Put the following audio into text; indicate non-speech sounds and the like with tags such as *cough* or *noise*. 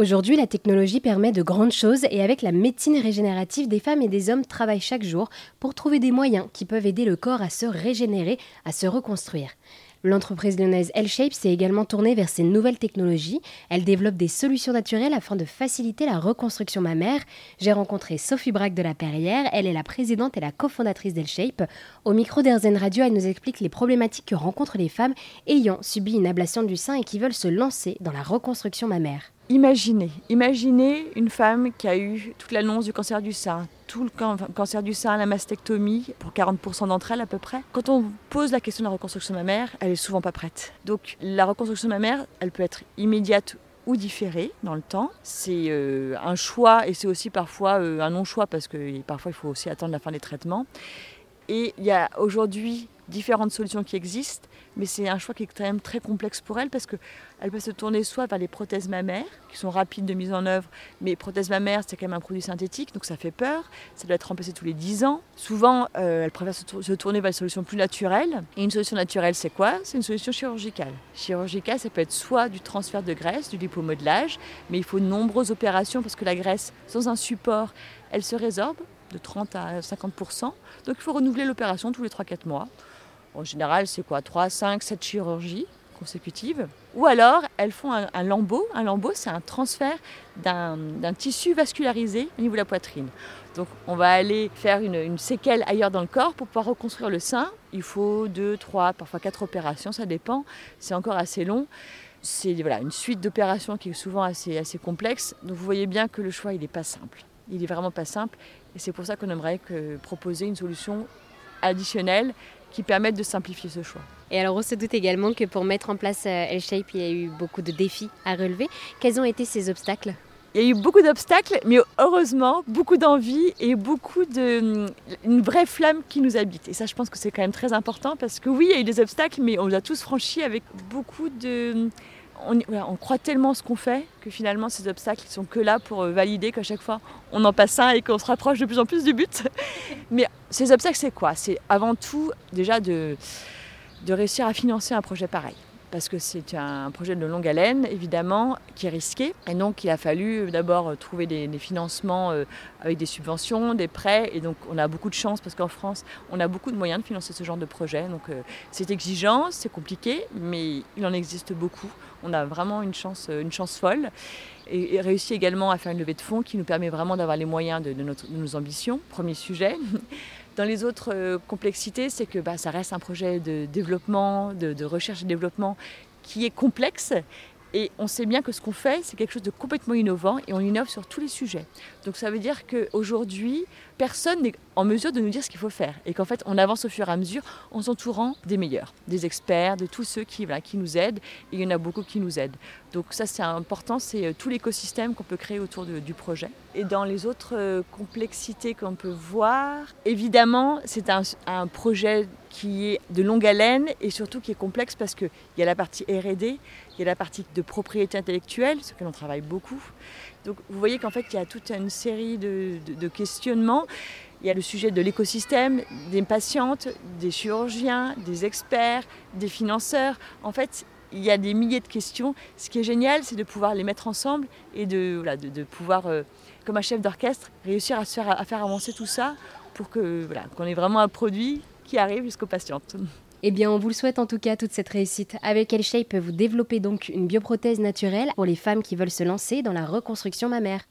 Aujourd'hui, la technologie permet de grandes choses et avec la médecine régénérative, des femmes et des hommes travaillent chaque jour pour trouver des moyens qui peuvent aider le corps à se régénérer, à se reconstruire. L'entreprise lyonnaise L-Shape s'est également tournée vers ces nouvelles technologies. Elle développe des solutions naturelles afin de faciliter la reconstruction mammaire. J'ai rencontré Sophie Braque de la Perrière. Elle est la présidente et la cofondatrice d'L-Shape. Au micro d'Airzen Radio, elle nous explique les problématiques que rencontrent les femmes ayant subi une ablation du sein et qui veulent se lancer dans la reconstruction mammaire. Imaginez, imaginez une femme qui a eu toute l'annonce du cancer du sein, tout le cancer du sein, la mastectomie, pour 40% d'entre elles à peu près. Quand on pose la question de la reconstruction mammaire, elle est souvent pas prête. Donc la reconstruction mammaire, elle peut être immédiate ou différée dans le temps. C'est euh, un choix et c'est aussi parfois euh, un non-choix parce que parfois il faut aussi attendre la fin des traitements. Et il y a aujourd'hui différentes solutions qui existent, mais c'est un choix qui est quand même très complexe pour elle parce qu'elle peut se tourner soit vers les prothèses mammaires, qui sont rapides de mise en œuvre, mais prothèses mammaires, c'est quand même un produit synthétique, donc ça fait peur. Ça doit être remplacé tous les 10 ans. Souvent, euh, elle préfère se, tourner vers une solution plus naturelle. Et une solution naturelle, c'est quoi? C'est une solution chirurgicale. Chirurgicale, ça peut être soit du transfert de graisse, du lipomodelage, mais il faut de nombreuses opérations parce que la graisse, sans un support, elle se résorbe de 30 à 50%. Donc il faut renouveler l'opération tous les 3-4 mois. En général, c'est quoi 3, 5, 7 chirurgies consécutives. Ou alors, elles font un, lambeau. Un lambeau, c'est un transfert d'un tissu vascularisé au niveau de la poitrine. Donc, on va aller faire une, séquelle ailleurs dans le corps pour pouvoir reconstruire le sein. Il faut 2, 3, parfois 4 opérations, ça dépend. C'est encore assez long. C'est voilà, une suite d'opérations qui est souvent assez, assez complexe. Donc, vous voyez bien que le choix, il n'est pas simple. Il n'est vraiment pas simple. Et c'est pour ça qu'on aimerait proposer une solution additionnelle qui permettent de simplifier ce choix. Et alors on se doute également que pour mettre en place euh, L-Shape, il y a eu beaucoup de défis à relever. Quels ont été ces obstacles? Il y a eu beaucoup d'obstacles, mais heureusement, beaucoup d'envie et beaucoup de. une vraie flamme qui nous habite. Et ça, je pense que c'est quand même très important parce que oui, il y a eu des obstacles, mais on les a tous franchis avec beaucoup de on, croit tellement ce qu'on fait que finalement ces obstacles ne sont que là pour euh, valider qu'à chaque fois on en passe un et qu'on se rapproche de plus en plus du but. *laughs* Mais ces obstacles c'est quoi? C'est avant tout déjà de réussir à financer un projet pareil parce que c'est un projet de longue haleine, évidemment, qui est risqué. Et donc, il a fallu euh, d'abord euh, trouver des, financements euh, avec des subventions, des prêts. Et donc, on a beaucoup de chance parce qu'en France, on a beaucoup de moyens de financer ce genre de projet. Donc, c'est exigeant, c'est compliqué, mais il en existe beaucoup. On a vraiment une chance, une chance folle. Et, réussi également à faire une levée de fonds qui nous permet vraiment d'avoir les moyens de nos ambitions. Premier sujet. Dans les autres euh, complexités, c'est que bah, ça reste un projet de développement, de, recherche et développement qui est complexe et on sait bien que ce qu'on fait, c'est quelque chose de complètement innovant et on innove sur tous les sujets. Donc ça veut dire qu'aujourd'hui, personne n'est en mesure de nous dire ce qu'il faut faire. Et qu'en fait, on avance au fur et à mesure en s'entourant des meilleurs, des experts, de tous ceux qui, qui nous aident. Et il y en a beaucoup qui nous aident. Donc ça, c'est important, c'est euh, tout l'écosystème qu'on peut créer autour du projet. Et dans les autres euh, complexités qu'on peut voir, évidemment, c'est un, un projet qui est de longue haleine et surtout qui est complexe parce qu'il y a la partie RD, il y a la partie de propriété intellectuelle, sur laquelle on travaille beaucoup. Donc vous voyez qu'en fait, il y a toute une série de, questionnements. Il y a le sujet de l'écosystème, des patientes, des chirurgiens, des experts, des financeurs. En fait, il y a des milliers de questions. Ce qui est génial, c'est de pouvoir les mettre ensemble et de, pouvoir, euh, comme un chef d'orchestre, réussir à, faire, avancer tout ça pour que qu'on ait vraiment un produit qui arrive jusqu'aux patientes. Eh bien, on vous le souhaite en tout cas, toute cette réussite. Avec L-Shape, vous développez donc une bioprothèse naturelle pour les femmes qui veulent se lancer dans la reconstruction mammaire.